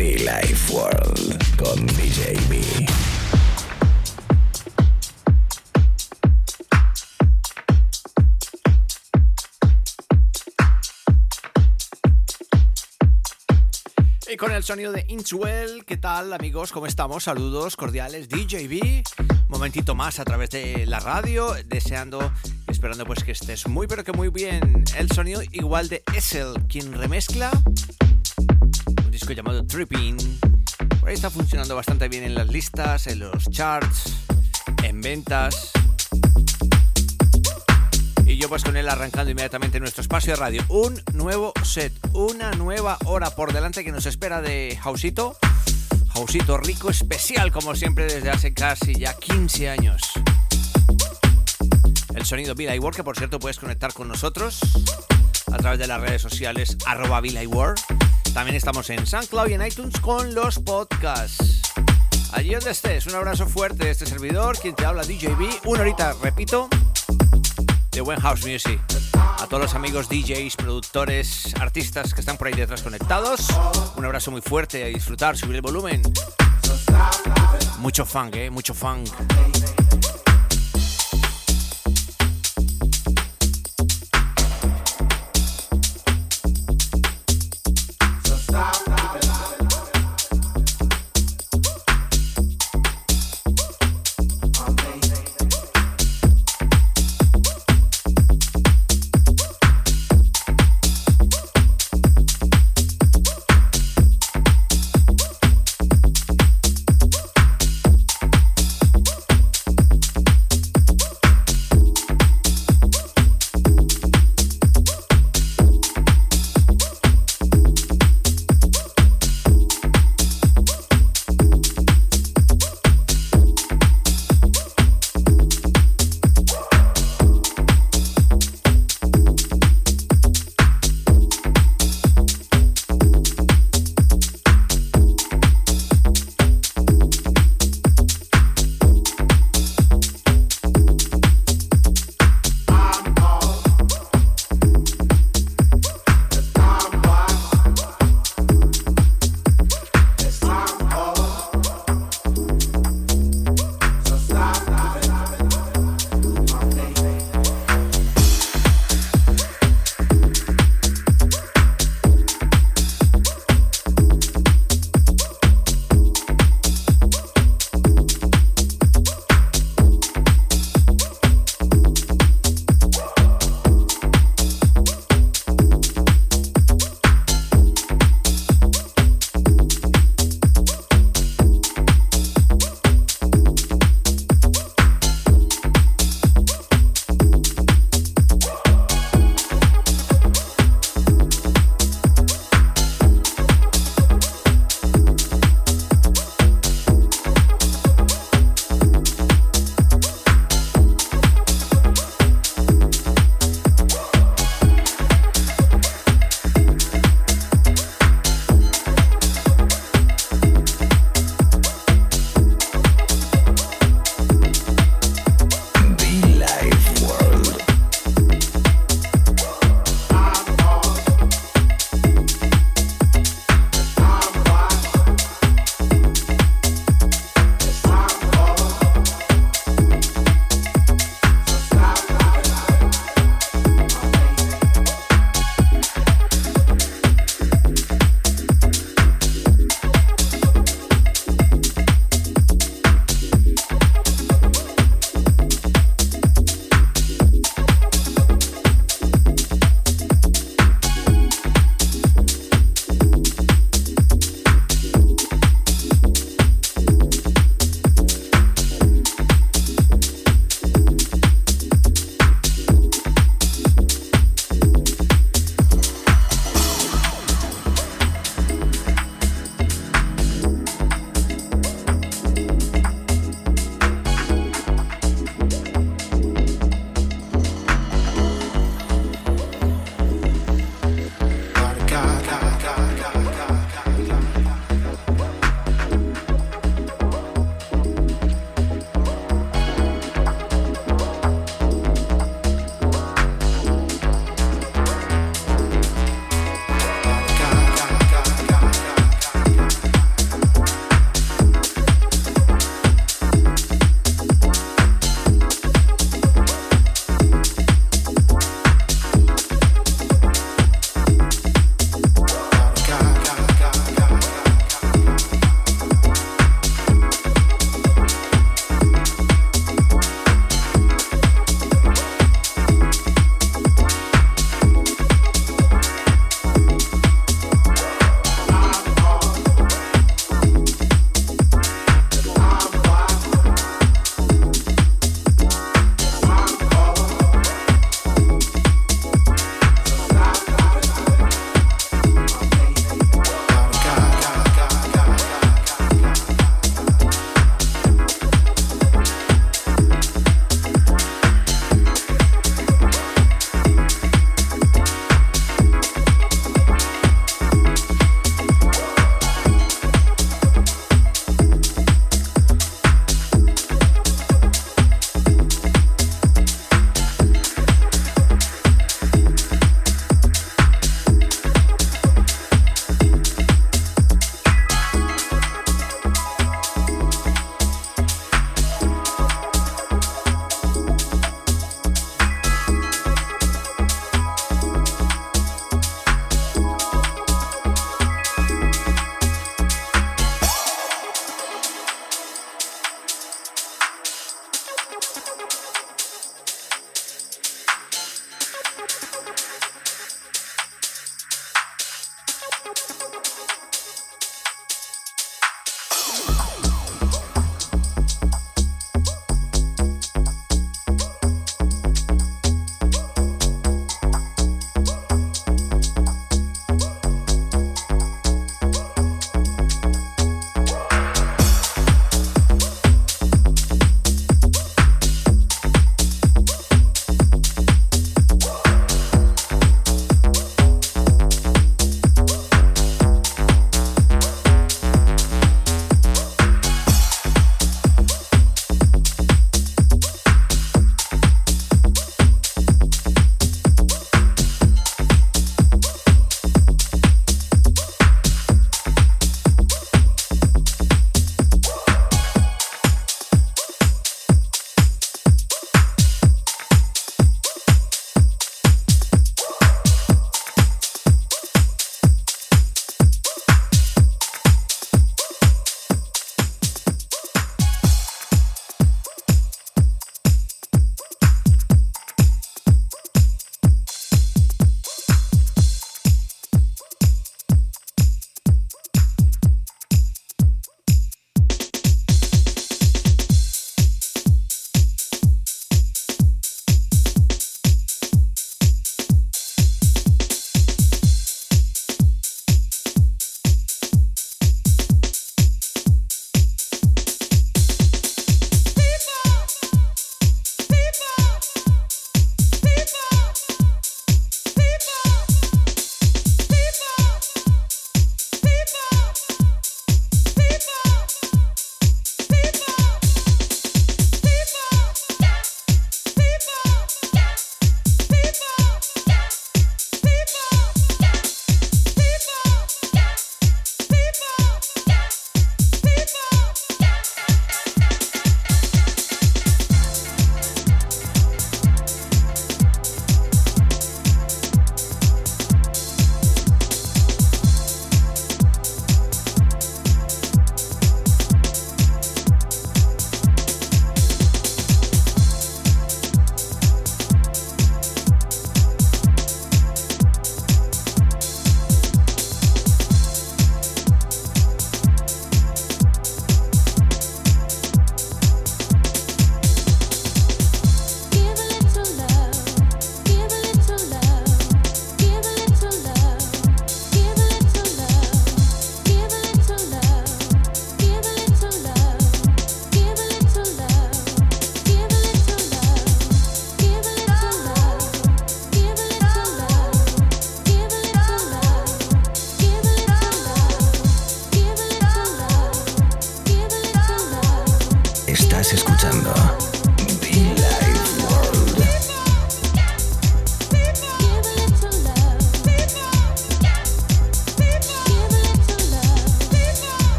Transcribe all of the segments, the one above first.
Life World con DJ B. Y con el sonido de Inchwell, ¿qué tal amigos? ¿Cómo estamos? Saludos cordiales, DJB. Momentito más a través de la radio, deseando esperando pues que estés muy pero que muy bien. El sonido igual de Essel, quien remezcla llamado Tripping. Por ahí está funcionando bastante bien en las listas, en los charts, en ventas. Y yo pues con él arrancando inmediatamente nuestro espacio de radio. Un nuevo set, una nueva hora por delante que nos espera de Hausito. Hausito rico, especial como siempre desde hace casi ya 15 años. El sonido Villa World, que por cierto puedes conectar con nosotros a través de las redes sociales arroba Villa World. También estamos en SoundCloud y en iTunes con los podcasts. Allí donde estés, un abrazo fuerte de este servidor, quien te habla DJB. Una horita, repito, de buen house music. A todos los amigos DJs, productores, artistas que están por ahí detrás conectados, un abrazo muy fuerte, a disfrutar, subir el volumen. Mucho funk, eh, mucho funk.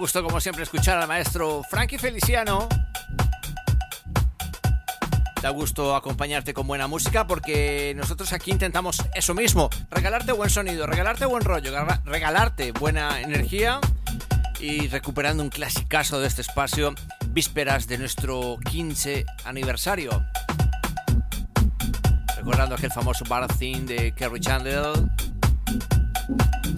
Gusto como siempre escuchar al maestro Frankie Feliciano. Da gusto acompañarte con buena música porque nosotros aquí intentamos eso mismo, regalarte buen sonido, regalarte buen rollo, regalarte buena energía y recuperando un clasicazo de este espacio, vísperas de nuestro 15 aniversario. Recordando aquel famoso bar theme de Kerry Chandler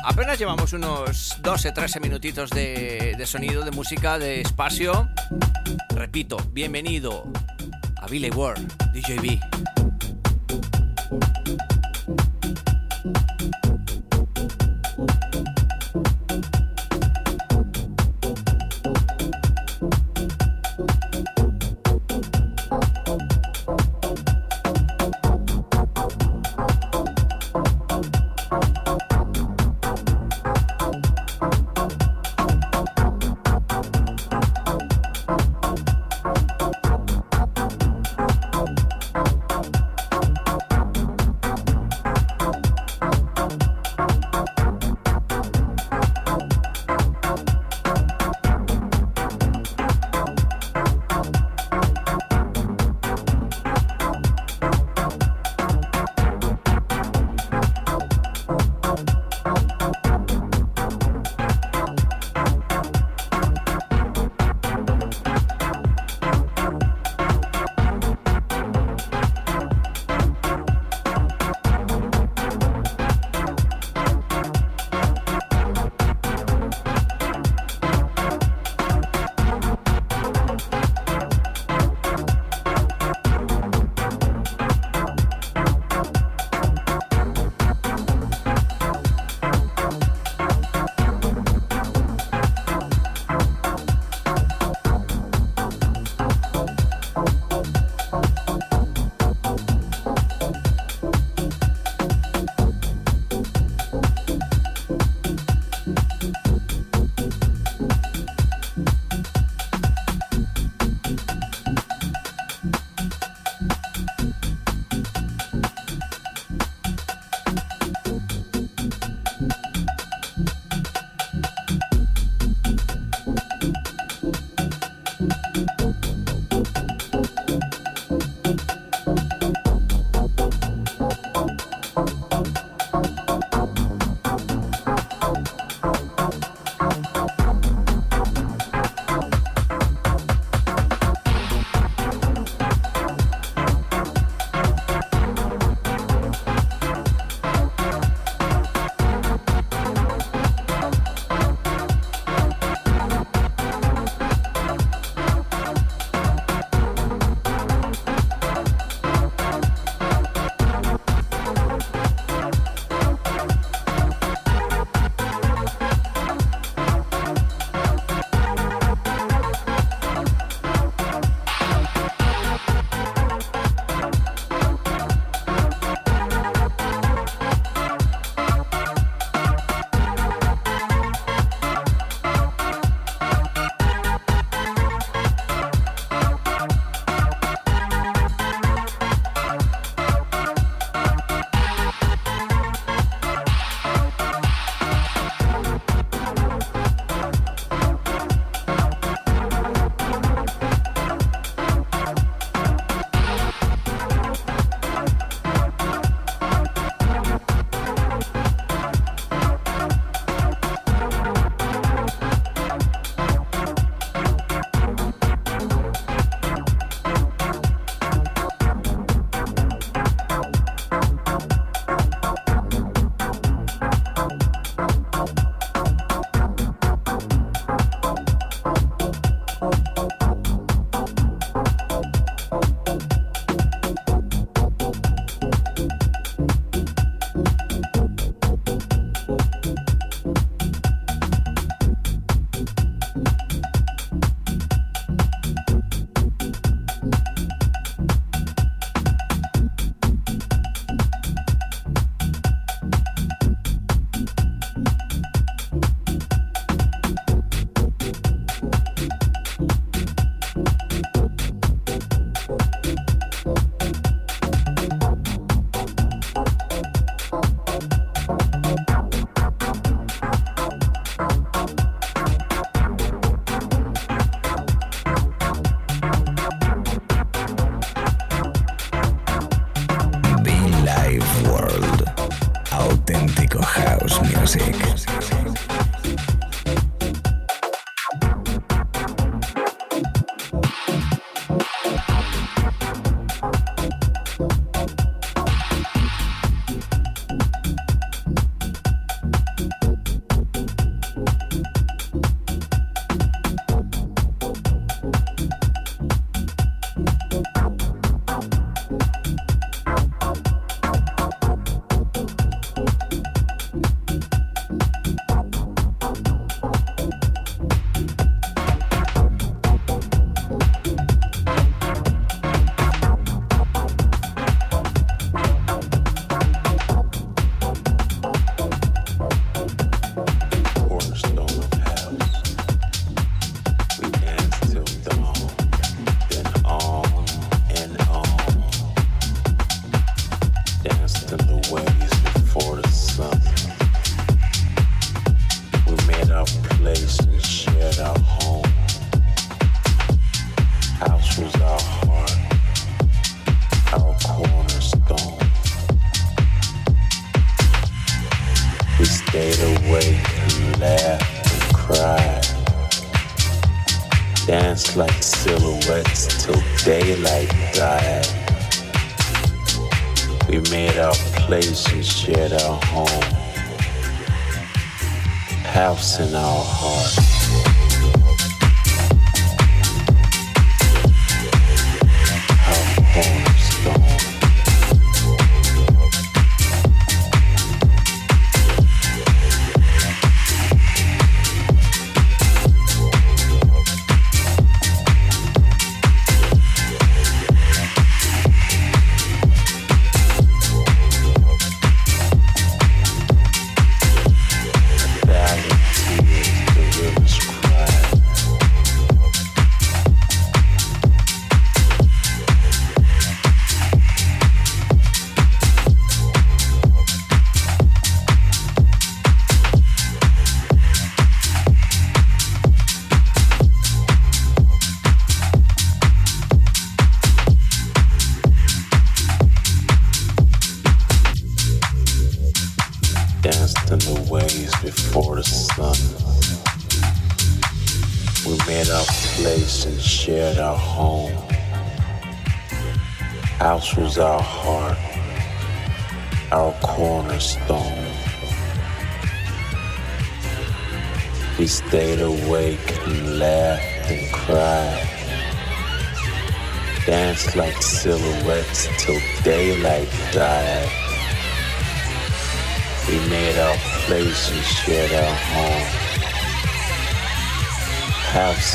Apenas llevamos unos 12-13 minutitos de, de, sonido, de música, de espacio. Repito, bienvenido a Billy Ward, DJB.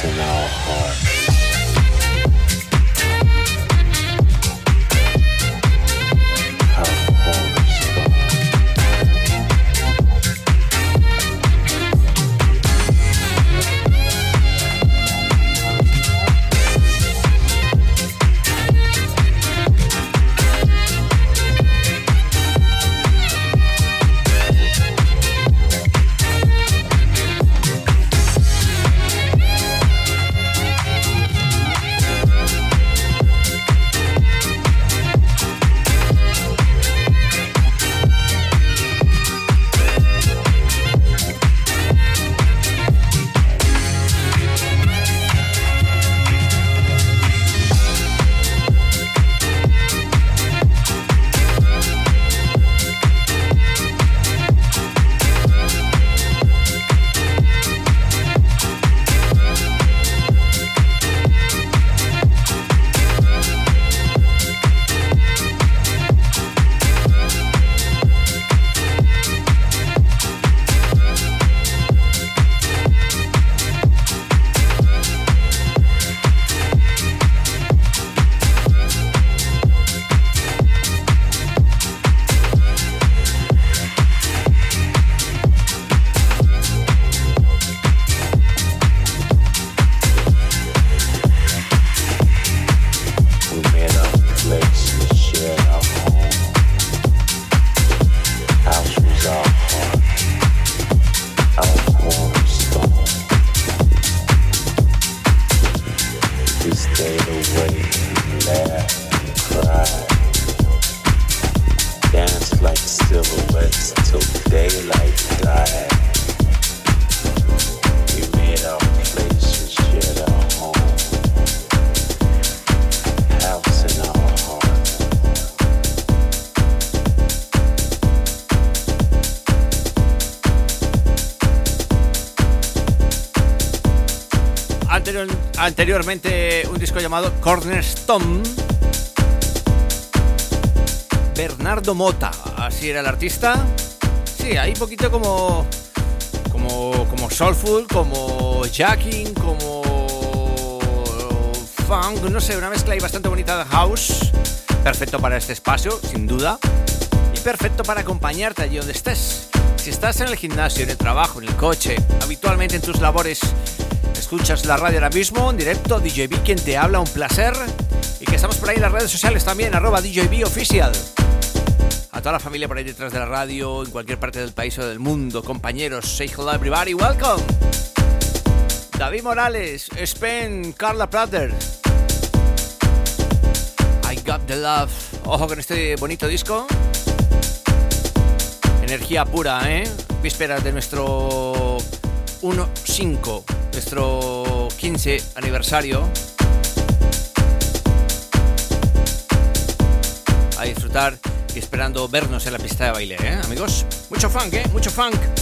in our heart. Anteriormente un disco llamado Cornerstone. Bernardo Mota, así era el artista. Sí, ahí poquito como, como, como soulful, como jacking, como funk, no sé, una mezcla ahí bastante bonita de house. Perfecto para este espacio, sin duda. Y perfecto para acompañarte allí donde estés. Si estás en el gimnasio, en el trabajo, en el coche, habitualmente en tus labores Escuchas la radio ahora mismo en directo, DJB quien te habla, un placer. Y que estamos por ahí en las redes sociales también, arroba DJB Oficial. A toda la familia por ahí detrás de la radio, en cualquier parte del país o del mundo, compañeros, say hello everybody, welcome. David Morales, Spen, Carla Prater. I got the love. Ojo con este bonito disco. Energía pura, ¿eh? Vísperas de nuestro 1.5 nuestro 15 aniversario. A disfrutar y esperando vernos en la pista de baile, ¿eh, amigos? Mucho funk, ¿eh? Mucho funk.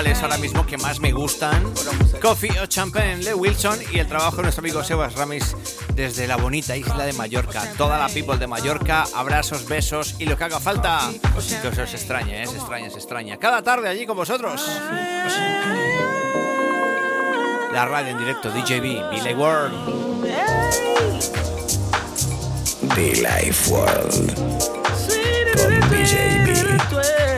Vocales ahora mismo que más me gustan. Coffee o Champagne, Le Wilson y el trabajo de nuestro amigo Sebas Ramis desde la bonita isla de Mallorca. Toda la people de Mallorca, abrazos, besos y lo que haga falta. Que os, os extraña, ¿eh? se extraña, se extraña. Cada tarde allí con vosotros. La radio en directo, DJB, Billy World. The Life World con. DJB.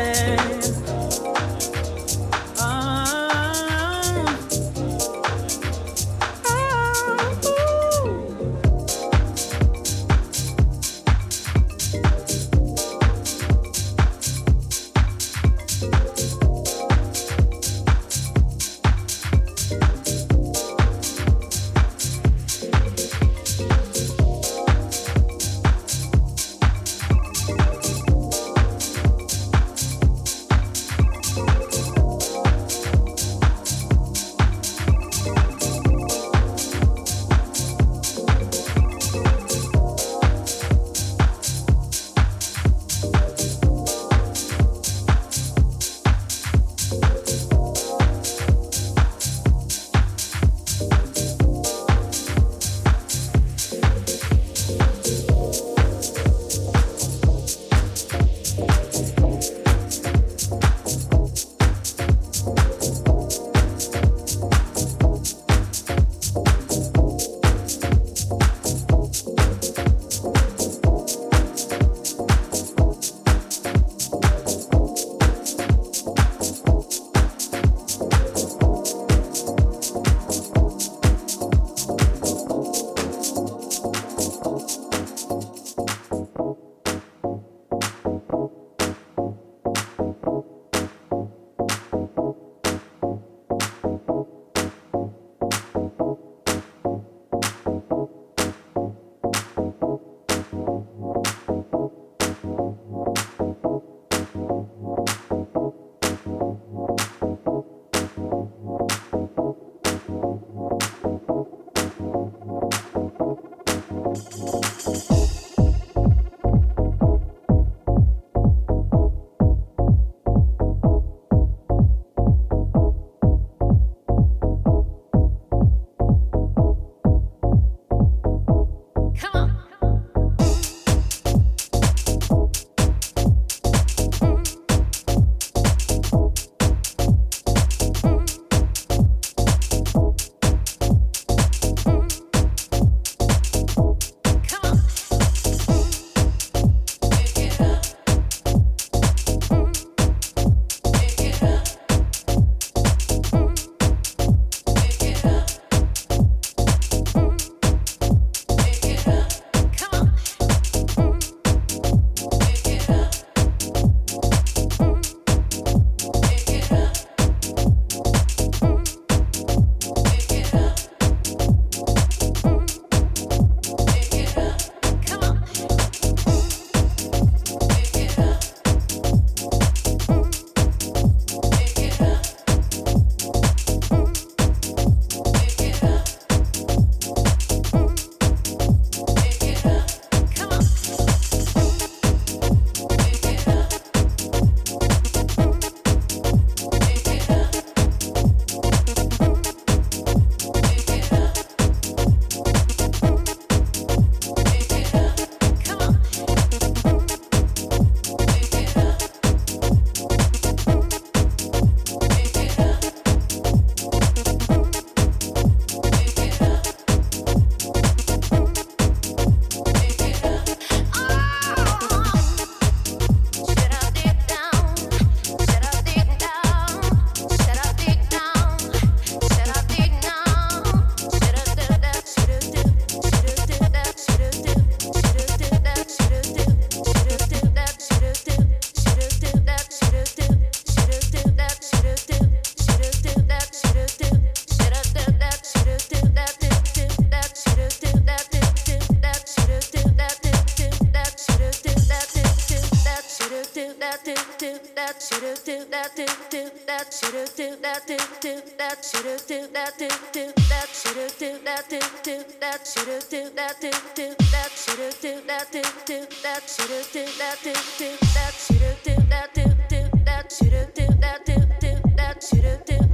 do that shoulda do that do do that shoulda do that do do that shoulda do that do do that shoulda do that do do that shoulda do that do do that shoulda do that do do that shoulda do that do do that shoulda do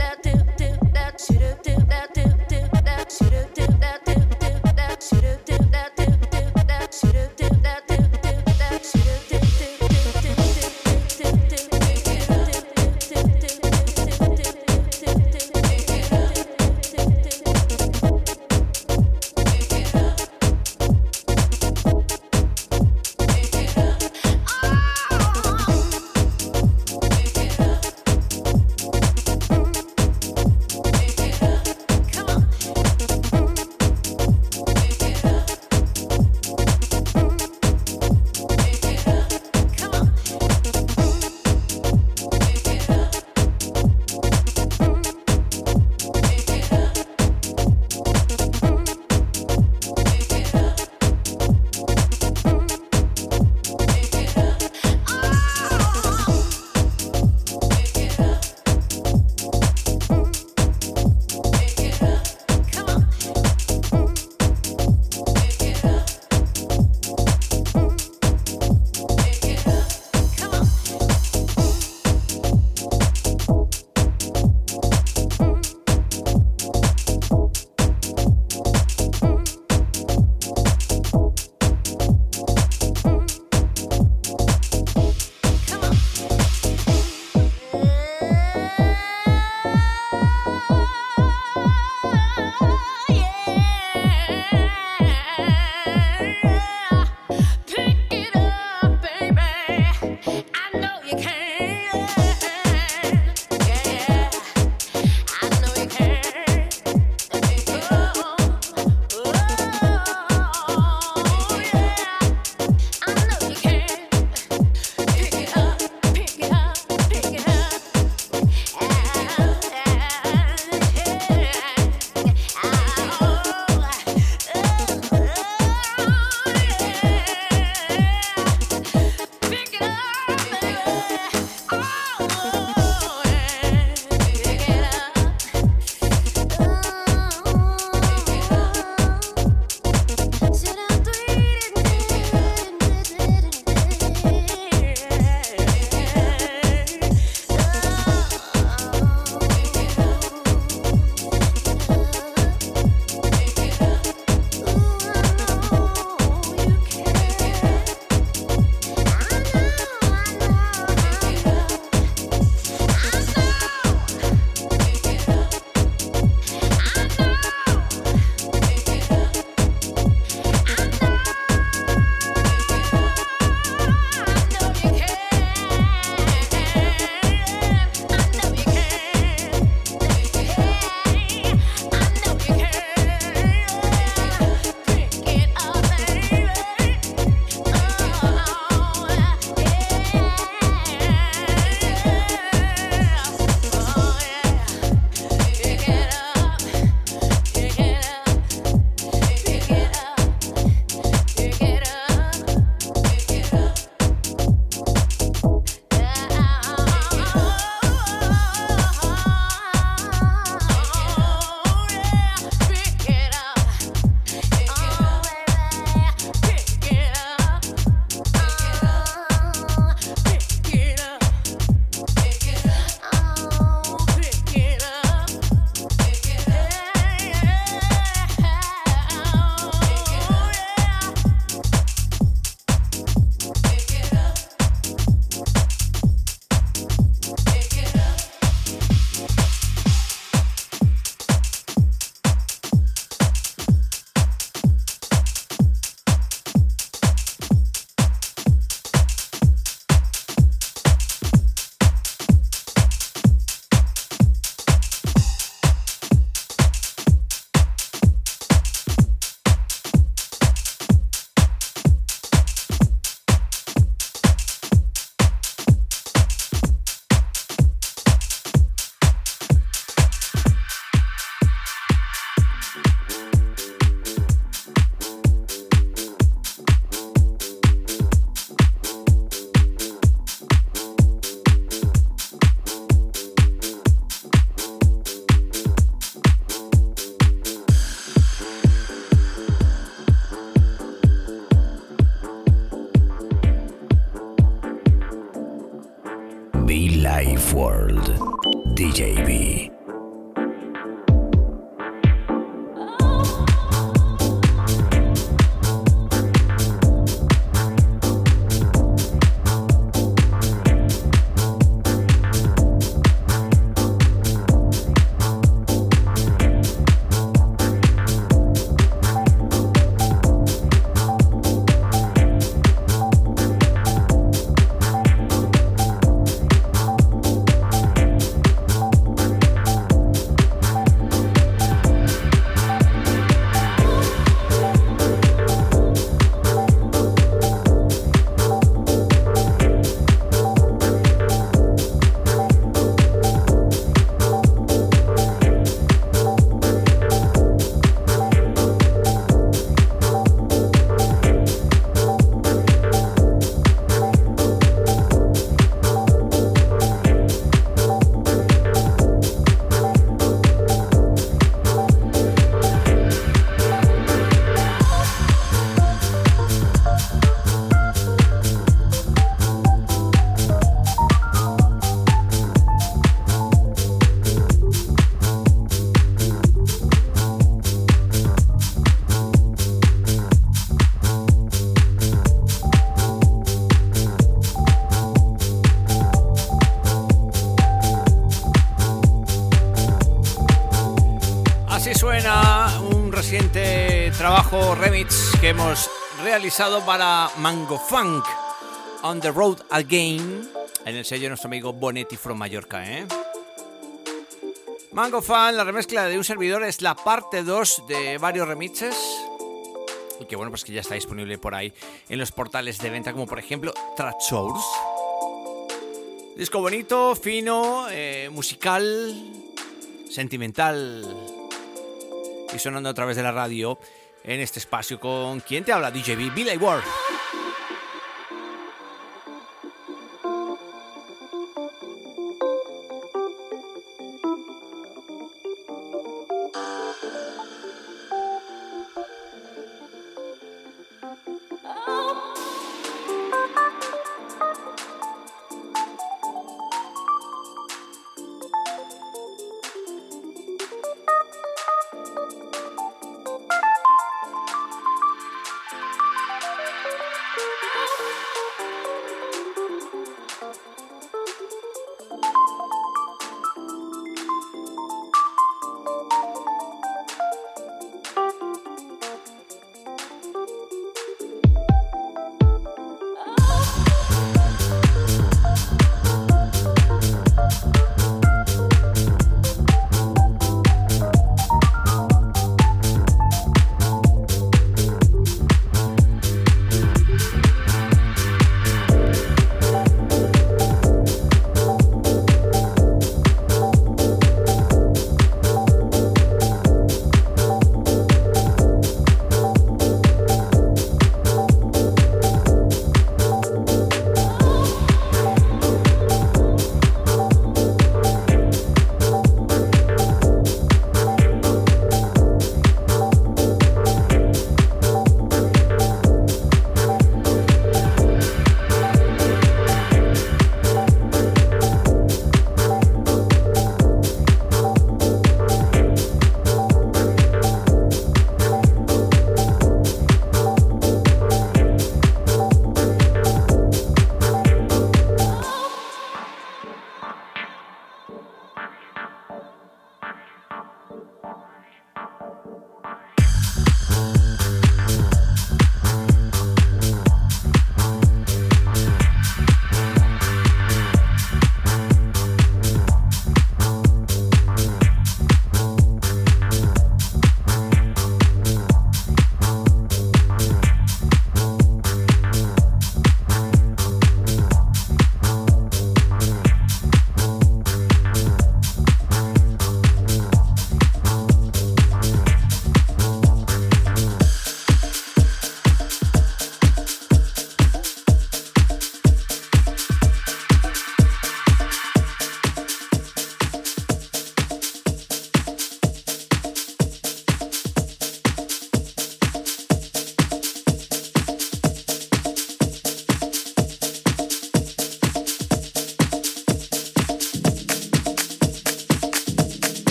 que hemos realizado para Mango Funk On the Road Again en el sello de nuestro amigo Bonetti from Mallorca. ¿eh? Mango Funk, la remezcla de un servidor, es la parte 2 de varios remixes. Y que bueno, pues que ya está disponible por ahí en los portales de venta, como por ejemplo Track Source. Disco bonito, fino, eh, musical, sentimental y sonando a través de la radio en este espacio con quien te habla, DJB Billy Ward.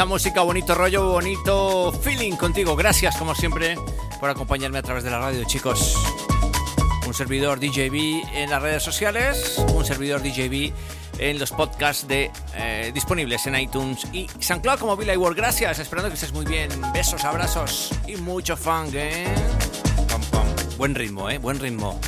Bonita música, bonito rollo, bonito feeling contigo. Gracias, como siempre, por acompañarme a través de la radio, chicos. Un servidor DJB en las redes sociales, un servidor DJB en los podcasts de, eh, disponibles en iTunes y SoundCloud como Billy World. Gracias, esperando que estés muy bien. Besos, abrazos y mucho funk, ¿eh? Buen ritmo, ¿eh? Buen ritmo.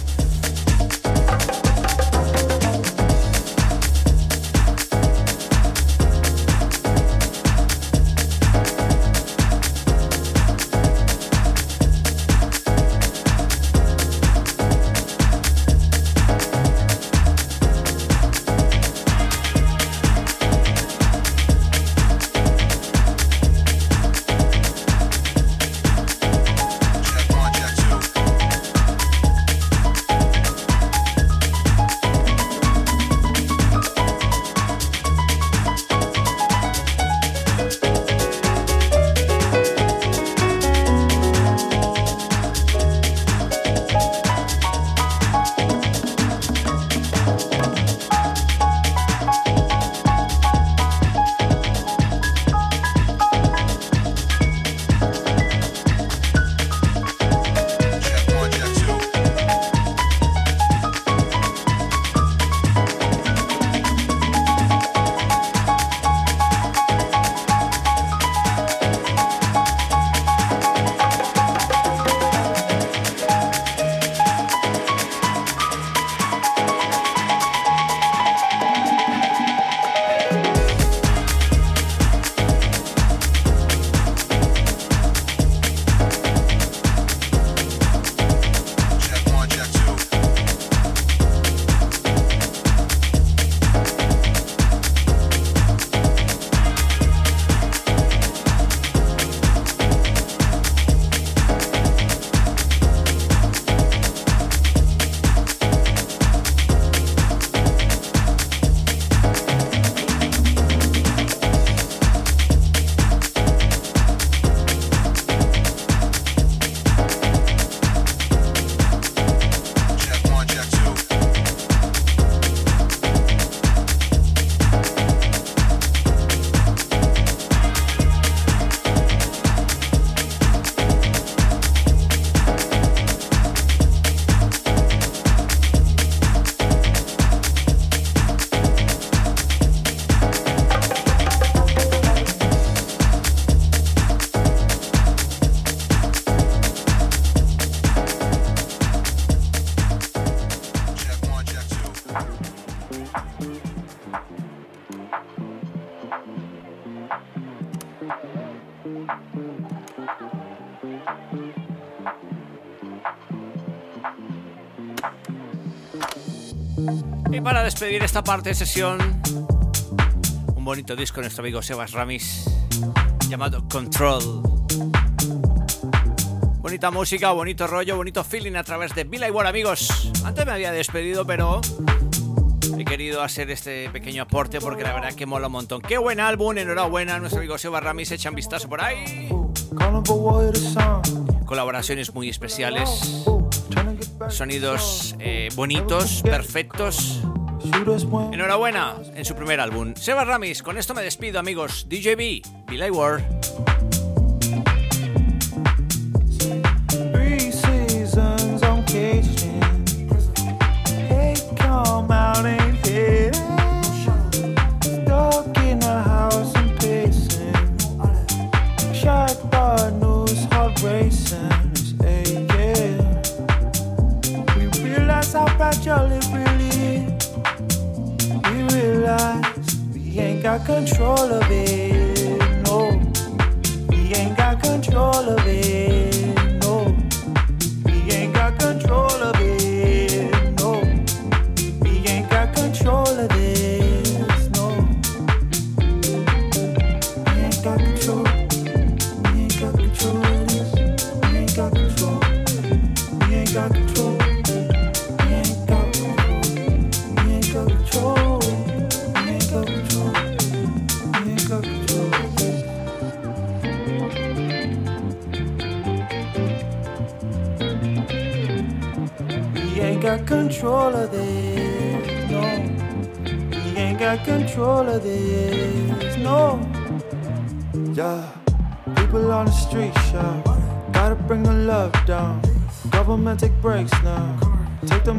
Despedir esta parte de sesión, un bonito disco de nuestro amigo Sebas Ramis llamado Control. Bonita música, bonito rollo, bonito feeling a través de Bill War, amigos. Antes me había despedido, pero he querido hacer este pequeño aporte porque la verdad que mola un montón. Qué buen álbum, enhorabuena, nuestro amigo Sebas Ramis, echan vistazo por ahí. Colaboraciones muy especiales sonidos eh, bonitos, perfectos. Enhorabuena en su primer álbum. Seba Ramis, con esto me despido, amigos. DJB, Billy Ward. Got control of it.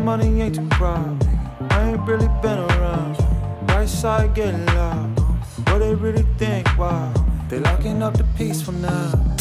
money ain't too proud. I ain't really been around. Right side getting loud. What they really think, wow. They locking up the peace from now.